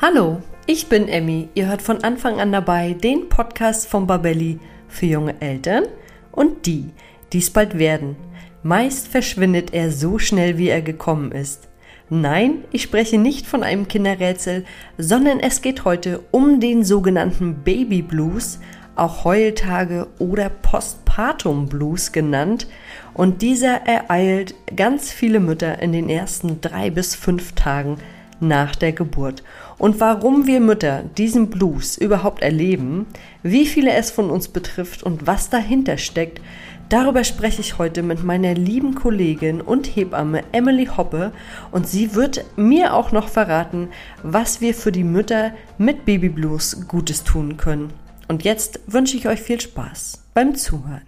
Hallo, ich bin Emmy. Ihr hört von Anfang an dabei den Podcast von Babelli für junge Eltern und die, die es bald werden. Meist verschwindet er so schnell, wie er gekommen ist. Nein, ich spreche nicht von einem Kinderrätsel, sondern es geht heute um den sogenannten Baby Blues, auch Heultage oder Postpartum Blues genannt. Und dieser ereilt ganz viele Mütter in den ersten drei bis fünf Tagen nach der Geburt. Und warum wir Mütter diesen Blues überhaupt erleben, wie viele es von uns betrifft und was dahinter steckt, darüber spreche ich heute mit meiner lieben Kollegin und Hebamme Emily Hoppe und sie wird mir auch noch verraten, was wir für die Mütter mit Baby Blues Gutes tun können. Und jetzt wünsche ich euch viel Spaß beim Zuhören.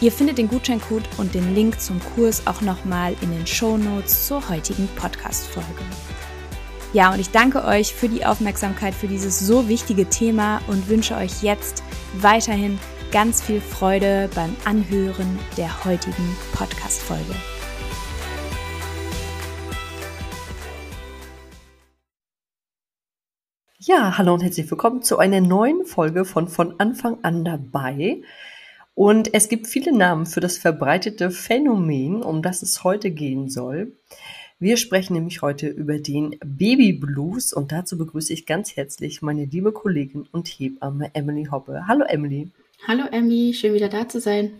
Ihr findet den Gutscheincode und den Link zum Kurs auch nochmal in den Show Notes zur heutigen Podcast-Folge. Ja, und ich danke euch für die Aufmerksamkeit für dieses so wichtige Thema und wünsche euch jetzt weiterhin ganz viel Freude beim Anhören der heutigen Podcast-Folge. Ja, hallo und herzlich willkommen zu einer neuen Folge von Von Anfang an dabei. Und es gibt viele Namen für das verbreitete Phänomen, um das es heute gehen soll. Wir sprechen nämlich heute über den Baby Blues und dazu begrüße ich ganz herzlich meine liebe Kollegin und Hebamme Emily Hoppe. Hallo Emily. Hallo Emmy, schön wieder da zu sein.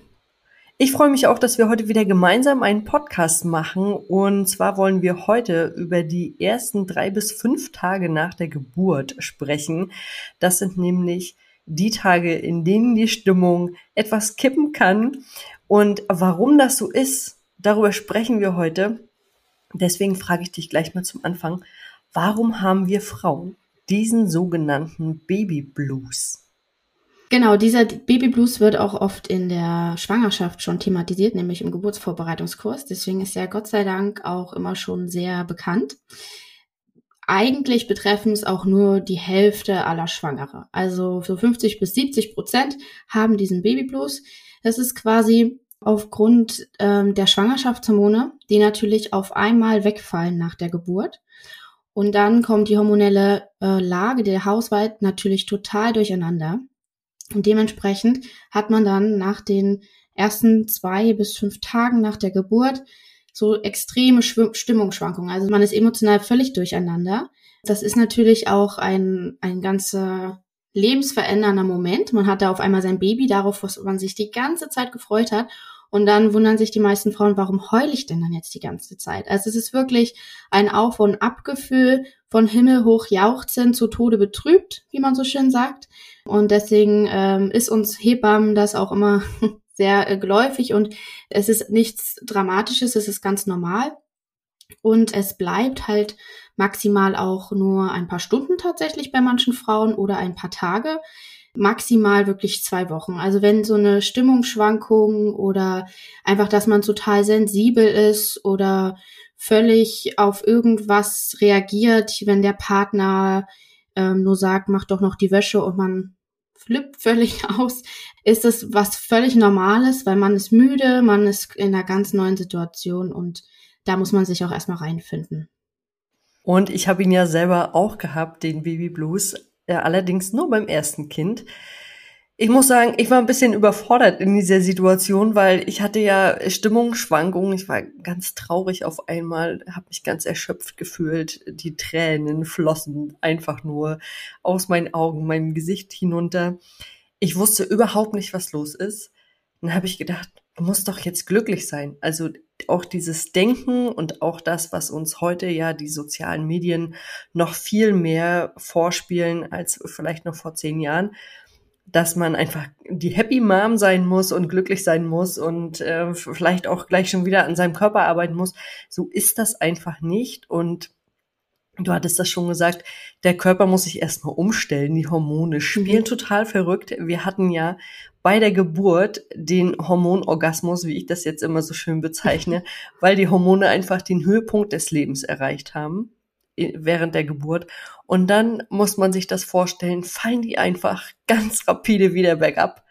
Ich freue mich auch, dass wir heute wieder gemeinsam einen Podcast machen. Und zwar wollen wir heute über die ersten drei bis fünf Tage nach der Geburt sprechen. Das sind nämlich die Tage, in denen die Stimmung etwas kippen kann. Und warum das so ist, darüber sprechen wir heute. Deswegen frage ich dich gleich mal zum Anfang, warum haben wir Frauen diesen sogenannten Baby Blues? Genau, dieser Baby Blues wird auch oft in der Schwangerschaft schon thematisiert, nämlich im Geburtsvorbereitungskurs. Deswegen ist er Gott sei Dank auch immer schon sehr bekannt. Eigentlich betreffen es auch nur die Hälfte aller Schwangere. Also so 50 bis 70 Prozent haben diesen Baby Blues. Das ist quasi aufgrund ähm, der Schwangerschaftshormone, die natürlich auf einmal wegfallen nach der Geburt. Und dann kommt die hormonelle äh, Lage der Hausweit natürlich total durcheinander. Und dementsprechend hat man dann nach den ersten zwei bis fünf Tagen nach der Geburt so extreme Stimmungsschwankungen. Also man ist emotional völlig durcheinander. Das ist natürlich auch ein, ein ganzer lebensverändernder Moment. Man hat da auf einmal sein Baby, darauf, was man sich die ganze Zeit gefreut hat. Und dann wundern sich die meisten Frauen, warum heule ich denn dann jetzt die ganze Zeit? Also es ist wirklich ein Auf- und Abgefühl von Himmel hoch jauchzend zu Tode betrübt, wie man so schön sagt. Und deswegen ähm, ist uns Hebammen das auch immer sehr äh, geläufig und es ist nichts Dramatisches, es ist ganz normal. Und es bleibt halt maximal auch nur ein paar Stunden tatsächlich bei manchen Frauen oder ein paar Tage. Maximal wirklich zwei Wochen. Also wenn so eine Stimmungsschwankung oder einfach, dass man total sensibel ist oder völlig auf irgendwas reagiert, wenn der Partner ähm, nur sagt, mach doch noch die Wäsche und man flippt völlig aus, ist es was völlig Normales, weil man ist müde, man ist in einer ganz neuen Situation und da muss man sich auch erstmal reinfinden. Und ich habe ihn ja selber auch gehabt, den Baby Blues, äh, allerdings nur beim ersten Kind. Ich muss sagen, ich war ein bisschen überfordert in dieser Situation, weil ich hatte ja Stimmungsschwankungen. Ich war ganz traurig auf einmal, habe mich ganz erschöpft gefühlt. Die Tränen flossen einfach nur aus meinen Augen, mein Gesicht hinunter. Ich wusste überhaupt nicht, was los ist. Dann habe ich gedacht, du musst doch jetzt glücklich sein. Also auch dieses Denken und auch das, was uns heute ja die sozialen Medien noch viel mehr vorspielen als vielleicht noch vor zehn Jahren, dass man einfach die Happy Mom sein muss und glücklich sein muss und äh, vielleicht auch gleich schon wieder an seinem Körper arbeiten muss. So ist das einfach nicht und Du hattest das schon gesagt, der Körper muss sich erstmal umstellen. Die Hormone spielen mhm. total verrückt. Wir hatten ja bei der Geburt den Hormonorgasmus, wie ich das jetzt immer so schön bezeichne, weil die Hormone einfach den Höhepunkt des Lebens erreicht haben während der Geburt. Und dann muss man sich das vorstellen, fallen die einfach ganz rapide wieder bergab.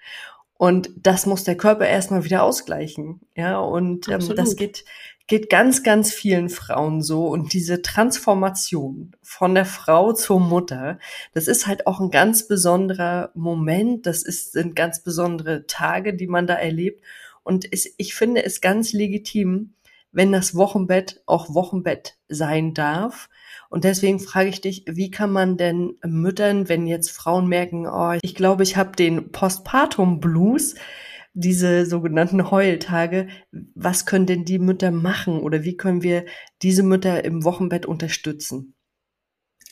Und das muss der Körper erstmal wieder ausgleichen. Ja, und ähm, das geht geht ganz, ganz vielen Frauen so. Und diese Transformation von der Frau zur Mutter, das ist halt auch ein ganz besonderer Moment. Das ist, sind ganz besondere Tage, die man da erlebt. Und es, ich finde es ganz legitim, wenn das Wochenbett auch Wochenbett sein darf. Und deswegen frage ich dich, wie kann man denn Müttern, wenn jetzt Frauen merken, oh, ich glaube, ich habe den Postpartum Blues, diese sogenannten Heultage, was können denn die Mütter machen oder wie können wir diese Mütter im Wochenbett unterstützen?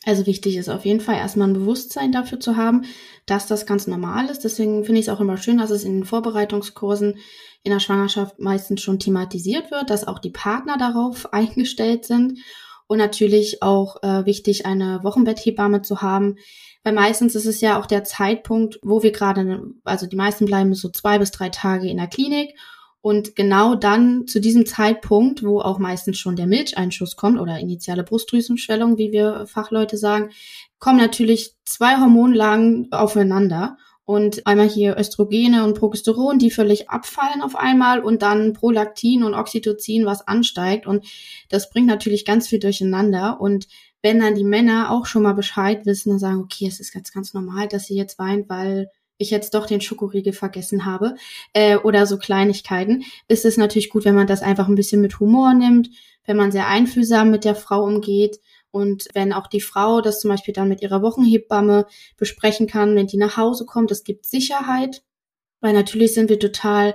Also wichtig ist auf jeden Fall erstmal ein Bewusstsein dafür zu haben, dass das ganz normal ist. Deswegen finde ich es auch immer schön, dass es in den Vorbereitungskursen in der Schwangerschaft meistens schon thematisiert wird, dass auch die Partner darauf eingestellt sind. Und natürlich auch äh, wichtig, eine Wochenbetthebamme zu haben, weil meistens ist es ja auch der Zeitpunkt, wo wir gerade, also die meisten bleiben so zwei bis drei Tage in der Klinik. Und genau dann zu diesem Zeitpunkt, wo auch meistens schon der Milcheinschuss kommt oder initiale Brustdrüsenschwellung, wie wir Fachleute sagen, kommen natürlich zwei Hormonlagen aufeinander. Und einmal hier Östrogene und Progesteron, die völlig abfallen auf einmal und dann Prolaktin und Oxytocin, was ansteigt. Und das bringt natürlich ganz viel durcheinander. Und wenn dann die Männer auch schon mal Bescheid wissen und sagen, okay, es ist ganz, ganz normal, dass sie jetzt weint, weil ich jetzt doch den Schokoriegel vergessen habe äh, oder so Kleinigkeiten, ist es natürlich gut, wenn man das einfach ein bisschen mit Humor nimmt, wenn man sehr einfühlsam mit der Frau umgeht und wenn auch die Frau das zum Beispiel dann mit ihrer Wochenhebamme besprechen kann, wenn die nach Hause kommt, das gibt Sicherheit, weil natürlich sind wir total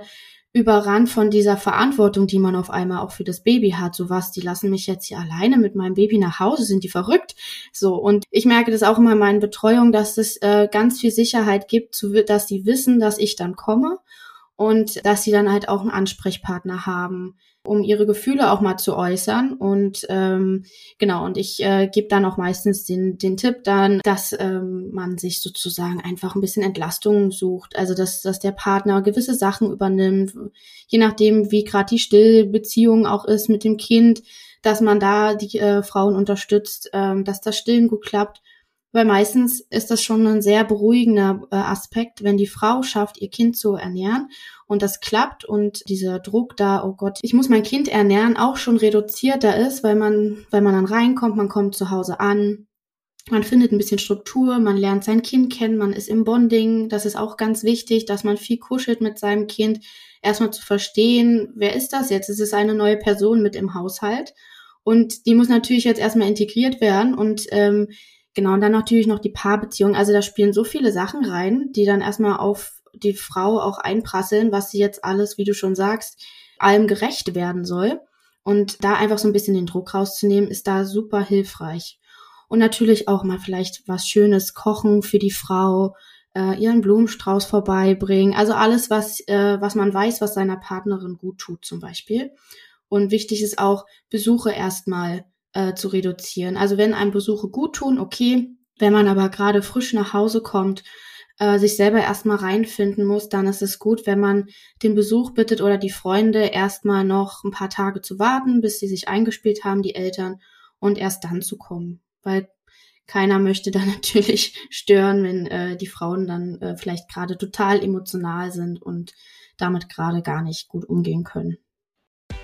überrannt von dieser Verantwortung, die man auf einmal auch für das Baby hat. So was, die lassen mich jetzt hier alleine mit meinem Baby nach Hause, sind die verrückt? So, und ich merke das auch immer in meinen Betreuungen, dass es äh, ganz viel Sicherheit gibt, zu, dass sie wissen, dass ich dann komme und dass sie dann halt auch einen Ansprechpartner haben, um ihre Gefühle auch mal zu äußern. Und ähm, genau, und ich äh, gebe dann auch meistens den, den Tipp dann, dass ähm, man sich sozusagen einfach ein bisschen Entlastung sucht. Also dass, dass der Partner gewisse Sachen übernimmt, je nachdem, wie gerade die Stillbeziehung auch ist mit dem Kind, dass man da die äh, Frauen unterstützt, ähm, dass das Stillen gut klappt weil meistens ist das schon ein sehr beruhigender äh, Aspekt, wenn die Frau schafft, ihr Kind zu ernähren und das klappt und dieser Druck da, oh Gott, ich muss mein Kind ernähren, auch schon reduzierter ist, weil man, weil man dann reinkommt, man kommt zu Hause an, man findet ein bisschen Struktur, man lernt sein Kind kennen, man ist im Bonding. Das ist auch ganz wichtig, dass man viel kuschelt mit seinem Kind. Erstmal zu verstehen, wer ist das jetzt? Es ist eine neue Person mit im Haushalt. Und die muss natürlich jetzt erstmal integriert werden. Und ähm, Genau, und dann natürlich noch die Paarbeziehung. Also da spielen so viele Sachen rein, die dann erstmal auf die Frau auch einprasseln, was sie jetzt alles, wie du schon sagst, allem gerecht werden soll. Und da einfach so ein bisschen den Druck rauszunehmen, ist da super hilfreich. Und natürlich auch mal vielleicht was Schönes kochen für die Frau, äh, ihren Blumenstrauß vorbeibringen. Also alles, was, äh, was man weiß, was seiner Partnerin gut tut zum Beispiel. Und wichtig ist auch, Besuche erstmal äh, zu reduzieren. Also wenn einem Besuche gut tun, okay. Wenn man aber gerade frisch nach Hause kommt, äh, sich selber erstmal reinfinden muss, dann ist es gut, wenn man den Besuch bittet oder die Freunde erstmal noch ein paar Tage zu warten, bis sie sich eingespielt haben, die Eltern, und erst dann zu kommen. Weil keiner möchte dann natürlich stören, wenn äh, die Frauen dann äh, vielleicht gerade total emotional sind und damit gerade gar nicht gut umgehen können.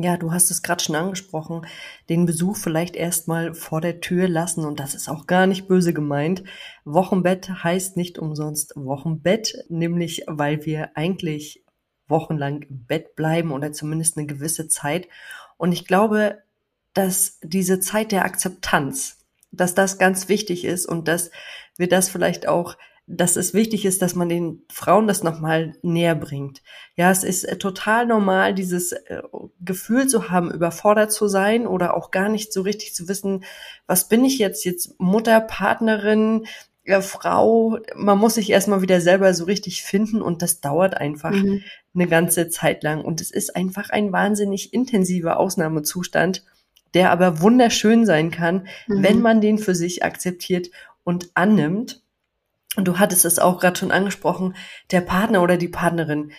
Ja, du hast es gerade schon angesprochen, den Besuch vielleicht erstmal vor der Tür lassen und das ist auch gar nicht böse gemeint. Wochenbett heißt nicht umsonst Wochenbett, nämlich weil wir eigentlich wochenlang im Bett bleiben oder zumindest eine gewisse Zeit. Und ich glaube, dass diese Zeit der Akzeptanz, dass das ganz wichtig ist und dass wir das vielleicht auch dass es wichtig ist, dass man den Frauen das nochmal näher bringt. Ja, es ist äh, total normal, dieses äh, Gefühl zu haben, überfordert zu sein oder auch gar nicht so richtig zu wissen, was bin ich jetzt, jetzt Mutter, Partnerin, äh, Frau. Man muss sich erstmal wieder selber so richtig finden und das dauert einfach mhm. eine ganze Zeit lang. Und es ist einfach ein wahnsinnig intensiver Ausnahmezustand, der aber wunderschön sein kann, mhm. wenn man den für sich akzeptiert und annimmt und du hattest es auch gerade schon angesprochen, der Partner oder die Partnerin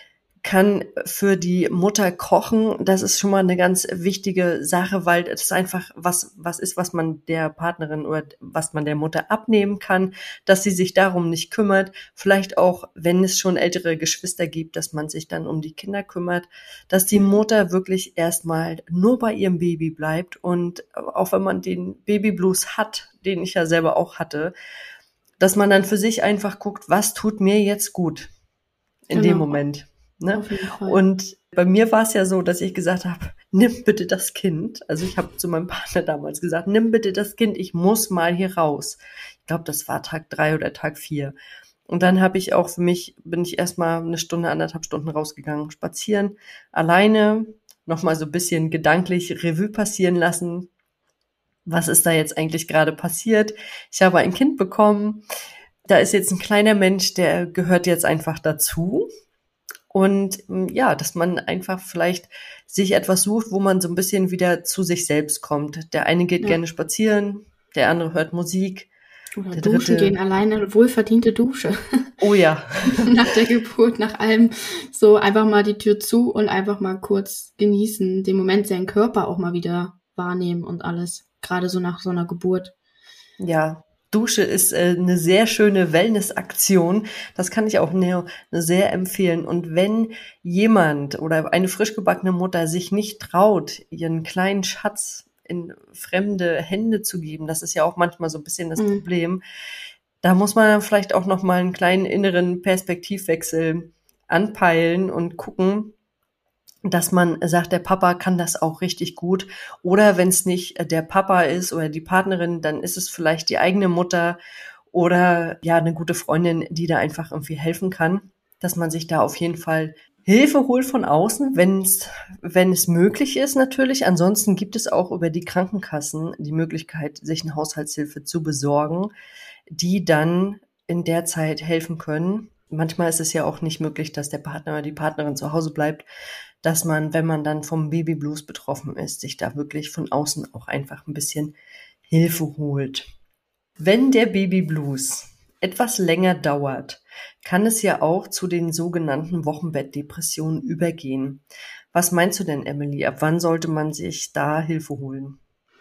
kann für die Mutter kochen. Das ist schon mal eine ganz wichtige Sache, weil es einfach was, was ist, was man der Partnerin oder was man der Mutter abnehmen kann, dass sie sich darum nicht kümmert. Vielleicht auch, wenn es schon ältere Geschwister gibt, dass man sich dann um die Kinder kümmert, dass die Mutter wirklich erstmal nur bei ihrem Baby bleibt und auch wenn man den Babyblues hat, den ich ja selber auch hatte, dass man dann für sich einfach guckt, was tut mir jetzt gut in genau. dem Moment. Ne? Und bei mir war es ja so, dass ich gesagt habe, nimm bitte das Kind. Also ich habe zu meinem Partner damals gesagt, nimm bitte das Kind, ich muss mal hier raus. Ich glaube, das war Tag drei oder Tag vier. Und dann habe ich auch für mich, bin ich erstmal eine Stunde, anderthalb Stunden rausgegangen, spazieren, alleine, nochmal so ein bisschen gedanklich Revue passieren lassen, was ist da jetzt eigentlich gerade passiert? Ich habe ein Kind bekommen. Da ist jetzt ein kleiner Mensch, der gehört jetzt einfach dazu. Und mm, ja, dass man einfach vielleicht sich etwas sucht, wo man so ein bisschen wieder zu sich selbst kommt. Der eine geht ja. gerne spazieren, der andere hört Musik. Oder der duschen dritte, gehen alleine, wohlverdiente Dusche. Oh ja. nach der Geburt, nach allem so einfach mal die Tür zu und einfach mal kurz genießen, den Moment seinen Körper auch mal wieder wahrnehmen und alles gerade so nach so einer Geburt. Ja, Dusche ist äh, eine sehr schöne Wellnessaktion. Das kann ich auch ne, sehr empfehlen. Und wenn jemand oder eine frisch gebackene Mutter sich nicht traut, ihren kleinen Schatz in fremde Hände zu geben, das ist ja auch manchmal so ein bisschen das mhm. Problem. Da muss man dann vielleicht auch noch mal einen kleinen inneren Perspektivwechsel anpeilen und gucken, dass man sagt, der Papa kann das auch richtig gut. Oder wenn es nicht der Papa ist oder die Partnerin, dann ist es vielleicht die eigene Mutter oder ja eine gute Freundin, die da einfach irgendwie helfen kann, dass man sich da auf jeden Fall Hilfe holt von außen, wenn's, wenn es möglich ist natürlich. Ansonsten gibt es auch über die Krankenkassen die Möglichkeit, sich eine Haushaltshilfe zu besorgen, die dann in der Zeit helfen können. Manchmal ist es ja auch nicht möglich, dass der Partner oder die Partnerin zu Hause bleibt, dass man, wenn man dann vom Babyblues betroffen ist, sich da wirklich von außen auch einfach ein bisschen Hilfe holt. Wenn der Babyblues etwas länger dauert, kann es ja auch zu den sogenannten Wochenbettdepressionen übergehen. Was meinst du denn, Emily? Ab wann sollte man sich da Hilfe holen?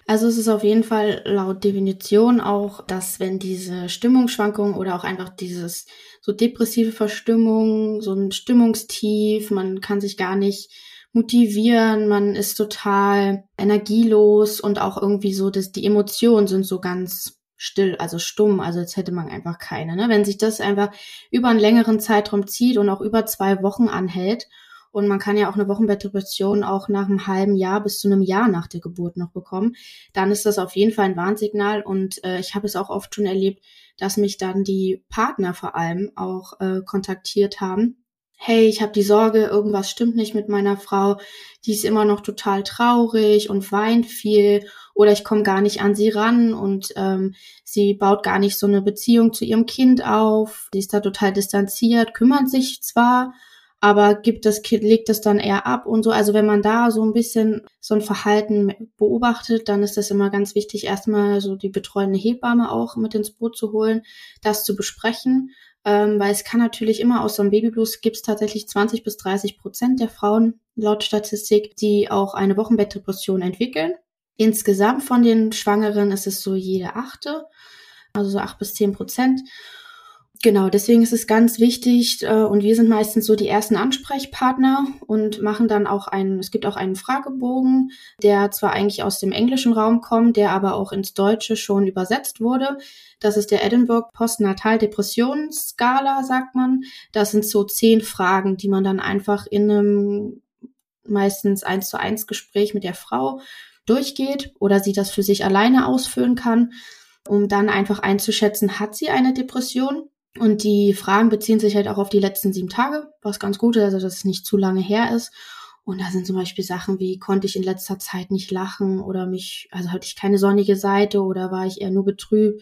Also es ist auf jeden Fall laut Definition auch, dass wenn diese Stimmungsschwankungen oder auch einfach dieses so depressive Verstimmung, so ein Stimmungstief, man kann sich gar nicht motivieren, man ist total energielos und auch irgendwie so, dass die Emotionen sind so ganz still, also stumm, also jetzt hätte man einfach keine. Ne? Wenn sich das einfach über einen längeren Zeitraum zieht und auch über zwei Wochen anhält und man kann ja auch eine Wochenbettdepression auch nach einem halben Jahr bis zu einem Jahr nach der Geburt noch bekommen, dann ist das auf jeden Fall ein Warnsignal. Und äh, ich habe es auch oft schon erlebt, dass mich dann die Partner vor allem auch äh, kontaktiert haben. Hey, ich habe die Sorge, irgendwas stimmt nicht mit meiner Frau, die ist immer noch total traurig und weint viel. Oder ich komme gar nicht an sie ran und ähm, sie baut gar nicht so eine Beziehung zu ihrem Kind auf, sie ist da total distanziert, kümmert sich zwar, aber gibt das Kind, legt das dann eher ab und so. Also wenn man da so ein bisschen so ein Verhalten beobachtet, dann ist das immer ganz wichtig, erstmal so die betreuende Hebamme auch mit ins Boot zu holen, das zu besprechen ähm, weil es kann natürlich immer aus so einem Babyblues gibt es tatsächlich 20 bis 30 Prozent der Frauen laut Statistik, die auch eine Wochenbettdepression entwickeln. Insgesamt von den Schwangeren ist es so jede achte, also so acht bis zehn Prozent. Genau, deswegen ist es ganz wichtig äh, und wir sind meistens so die ersten Ansprechpartner und machen dann auch einen, es gibt auch einen Fragebogen, der zwar eigentlich aus dem englischen Raum kommt, der aber auch ins Deutsche schon übersetzt wurde. Das ist der Edinburgh Postnatal Depressionsskala, sagt man. Das sind so zehn Fragen, die man dann einfach in einem meistens eins zu eins Gespräch mit der Frau durchgeht oder sie das für sich alleine ausfüllen kann, um dann einfach einzuschätzen, hat sie eine Depression und die Fragen beziehen sich halt auch auf die letzten sieben Tage, was ganz gut ist, also dass es nicht zu lange her ist. Und da sind zum Beispiel Sachen wie, konnte ich in letzter Zeit nicht lachen oder mich, also hatte ich keine sonnige Seite oder war ich eher nur betrübt?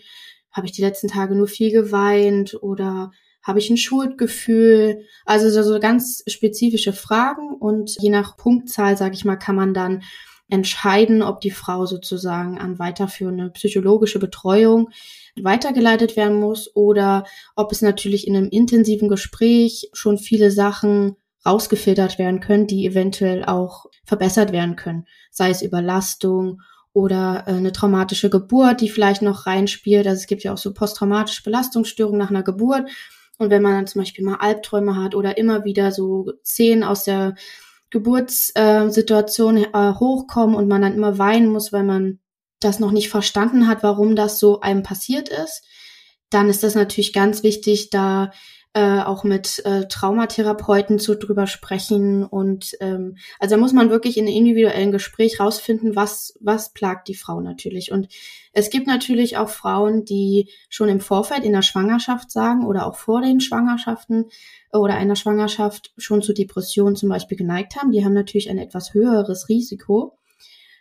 Habe ich die letzten Tage nur viel geweint oder habe ich ein Schuldgefühl? Also so, ganz spezifische Fragen und je nach Punktzahl, sage ich mal, kann man dann entscheiden, ob die Frau sozusagen an weiterführende psychologische Betreuung weitergeleitet werden muss oder ob es natürlich in einem intensiven Gespräch schon viele Sachen rausgefiltert werden können, die eventuell auch verbessert werden können, sei es Überlastung oder äh, eine traumatische Geburt, die vielleicht noch reinspielt. Also es gibt ja auch so posttraumatische Belastungsstörungen nach einer Geburt. Und wenn man dann zum Beispiel mal Albträume hat oder immer wieder so Szenen aus der Geburtssituation äh, hochkommen und man dann immer weinen muss, weil man das noch nicht verstanden hat, warum das so einem passiert ist, dann ist das natürlich ganz wichtig, da äh, auch mit äh, Traumatherapeuten zu drüber sprechen und ähm, also da muss man wirklich in einem individuellen Gespräch rausfinden, was was plagt die Frau natürlich und es gibt natürlich auch Frauen, die schon im Vorfeld in der Schwangerschaft sagen oder auch vor den Schwangerschaften oder einer Schwangerschaft schon zu Depressionen zum Beispiel geneigt haben. Die haben natürlich ein etwas höheres Risiko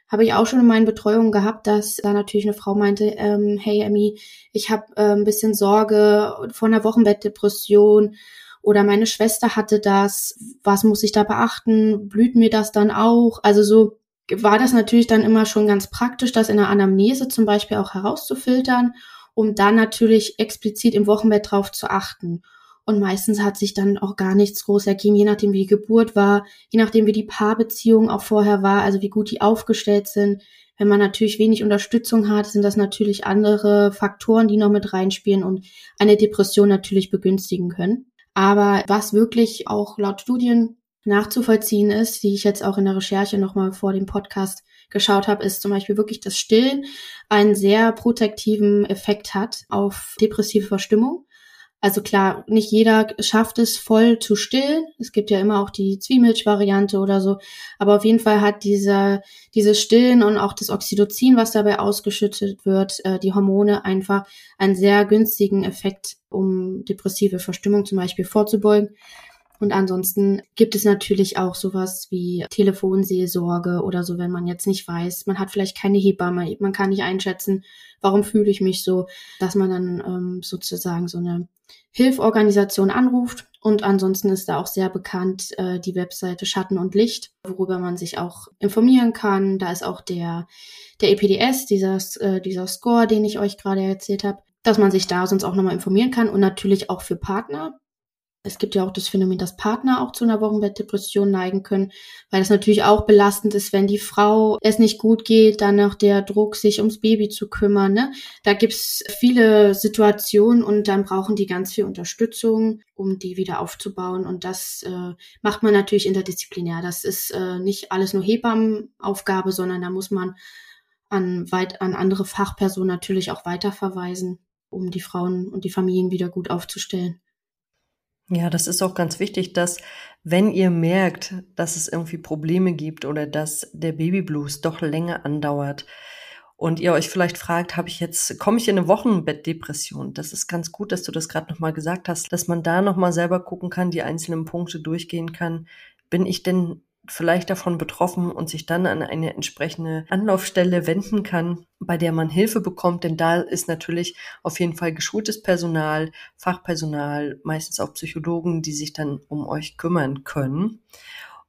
habe ich auch schon in meinen Betreuungen gehabt, dass da natürlich eine Frau meinte, ähm, hey Emmy, ich habe äh, ein bisschen Sorge vor einer Wochenbettdepression oder meine Schwester hatte das, was muss ich da beachten, blüht mir das dann auch? Also so war das natürlich dann immer schon ganz praktisch, das in der Anamnese zum Beispiel auch herauszufiltern, um dann natürlich explizit im Wochenbett drauf zu achten. Und meistens hat sich dann auch gar nichts groß ergeben, je nachdem wie die Geburt war, je nachdem wie die Paarbeziehung auch vorher war, also wie gut die aufgestellt sind. Wenn man natürlich wenig Unterstützung hat, sind das natürlich andere Faktoren, die noch mit reinspielen und eine Depression natürlich begünstigen können. Aber was wirklich auch laut Studien nachzuvollziehen ist, die ich jetzt auch in der Recherche nochmal vor dem Podcast geschaut habe, ist zum Beispiel wirklich, dass Stillen einen sehr protektiven Effekt hat auf depressive Verstimmung. Also klar, nicht jeder schafft es voll zu stillen. Es gibt ja immer auch die Zwiemilch-Variante oder so. Aber auf jeden Fall hat dieser, dieses Stillen und auch das Oxytocin, was dabei ausgeschüttet wird, äh, die Hormone einfach einen sehr günstigen Effekt, um depressive Verstimmung zum Beispiel vorzubeugen. Und ansonsten gibt es natürlich auch sowas wie Telefonseelsorge oder so, wenn man jetzt nicht weiß, man hat vielleicht keine Hebamme, man kann nicht einschätzen, warum fühle ich mich so, dass man dann ähm, sozusagen so eine Hilforganisation anruft. Und ansonsten ist da auch sehr bekannt äh, die Webseite Schatten und Licht, worüber man sich auch informieren kann. Da ist auch der, der EPDS, dieser, äh, dieser Score, den ich euch gerade erzählt habe, dass man sich da sonst auch nochmal informieren kann und natürlich auch für Partner es gibt ja auch das Phänomen, dass Partner auch zu einer Wochenbettdepression neigen können, weil das natürlich auch belastend ist, wenn die Frau es nicht gut geht, dann noch der Druck, sich ums Baby zu kümmern. Ne? Da gibt's viele Situationen und dann brauchen die ganz viel Unterstützung, um die wieder aufzubauen. Und das äh, macht man natürlich interdisziplinär. Das ist äh, nicht alles nur Hebammenaufgabe, sondern da muss man an, weit, an andere Fachpersonen natürlich auch weiterverweisen, um die Frauen und die Familien wieder gut aufzustellen. Ja, das ist auch ganz wichtig, dass wenn ihr merkt, dass es irgendwie Probleme gibt oder dass der Babyblues doch länger andauert und ihr euch vielleicht fragt, habe ich jetzt komme ich in eine Wochenbettdepression? Das ist ganz gut, dass du das gerade noch mal gesagt hast, dass man da noch mal selber gucken kann, die einzelnen Punkte durchgehen kann. Bin ich denn vielleicht davon betroffen und sich dann an eine entsprechende Anlaufstelle wenden kann, bei der man Hilfe bekommt. Denn da ist natürlich auf jeden Fall geschultes Personal, Fachpersonal, meistens auch Psychologen, die sich dann um euch kümmern können.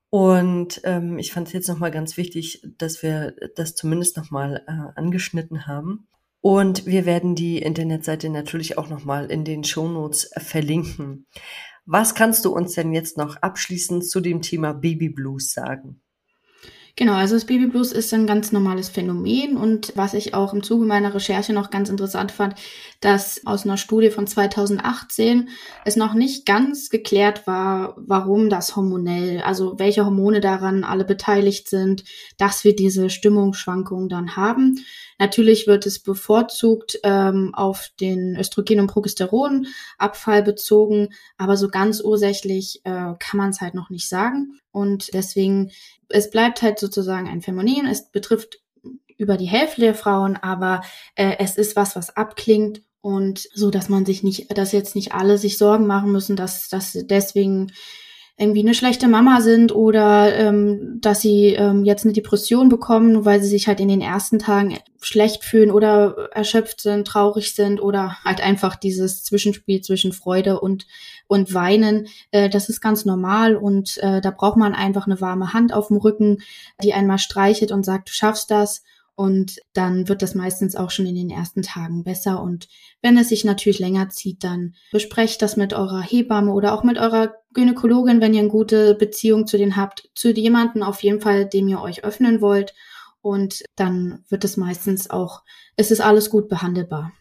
Und ähm, ich fand es jetzt nochmal ganz wichtig, dass wir das zumindest nochmal äh, angeschnitten haben. Und wir werden die Internetseite natürlich auch nochmal in den Shownotes verlinken. Was kannst du uns denn jetzt noch abschließend zu dem Thema Baby Blues sagen? Genau, also das Baby Blues ist ein ganz normales Phänomen und was ich auch im Zuge meiner Recherche noch ganz interessant fand, dass aus einer Studie von 2018 es noch nicht ganz geklärt war, warum das hormonell, also welche Hormone daran alle beteiligt sind, dass wir diese Stimmungsschwankungen dann haben. Natürlich wird es bevorzugt ähm, auf den Östrogen- und Progesteronabfall bezogen, aber so ganz ursächlich äh, kann man es halt noch nicht sagen. Und deswegen, es bleibt halt sozusagen ein Phänomen. Es betrifft über die Hälfte der Frauen, aber äh, es ist was, was abklingt und so, dass man sich nicht, dass jetzt nicht alle sich Sorgen machen müssen, dass, dass deswegen irgendwie eine schlechte Mama sind oder ähm, dass sie ähm, jetzt eine Depression bekommen, weil sie sich halt in den ersten Tagen schlecht fühlen oder erschöpft sind, traurig sind oder halt einfach dieses Zwischenspiel zwischen Freude und und Weinen, äh, das ist ganz normal und äh, da braucht man einfach eine warme Hand auf dem Rücken, die einmal streichelt und sagt, du schaffst das und dann wird das meistens auch schon in den ersten Tagen besser. Und wenn es sich natürlich länger zieht, dann besprecht das mit eurer Hebamme oder auch mit eurer Gynäkologin, wenn ihr eine gute Beziehung zu denen habt, zu jemanden auf jeden Fall, dem ihr euch öffnen wollt. Und dann wird es meistens auch, es ist alles gut behandelbar.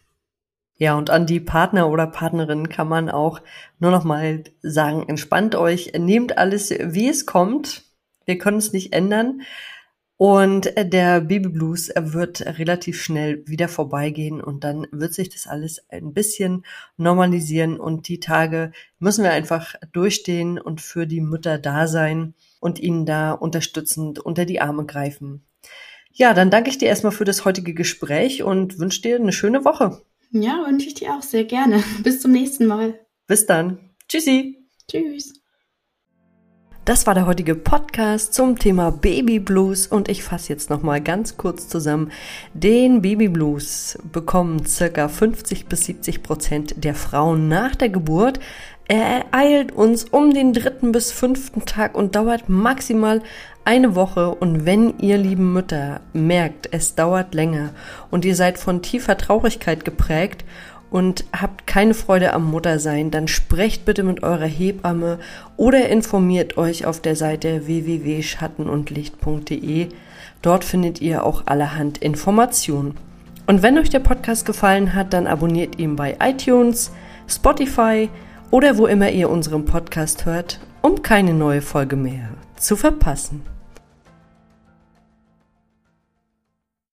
Ja, und an die Partner oder Partnerin kann man auch nur noch mal sagen, entspannt euch, nehmt alles, wie es kommt. Wir können es nicht ändern. Und äh, der Baby Blues wird relativ schnell wieder vorbeigehen und dann wird sich das alles ein bisschen normalisieren und die Tage müssen wir einfach durchstehen und für die Mütter da sein und ihnen da unterstützend unter die Arme greifen. Ja, dann danke ich dir erstmal für das heutige Gespräch und wünsche dir eine schöne Woche. Ja, wünsche ich dir auch sehr gerne. Bis zum nächsten Mal. Bis dann. Tschüssi. Tschüss. Das war der heutige Podcast zum Thema Baby Blues und ich fasse jetzt noch mal ganz kurz zusammen. Den Baby Blues bekommen circa 50 bis 70 Prozent der Frauen nach der Geburt. Er ereilt uns um den dritten bis fünften Tag und dauert maximal eine Woche und wenn ihr lieben Mütter merkt, es dauert länger und ihr seid von tiefer Traurigkeit geprägt und habt keine Freude am Muttersein, dann sprecht bitte mit eurer Hebamme oder informiert euch auf der Seite www.schattenundlicht.de. Dort findet ihr auch allerhand Informationen. Und wenn euch der Podcast gefallen hat, dann abonniert ihn bei iTunes, Spotify oder wo immer ihr unseren Podcast hört, um keine neue Folge mehr zu verpassen.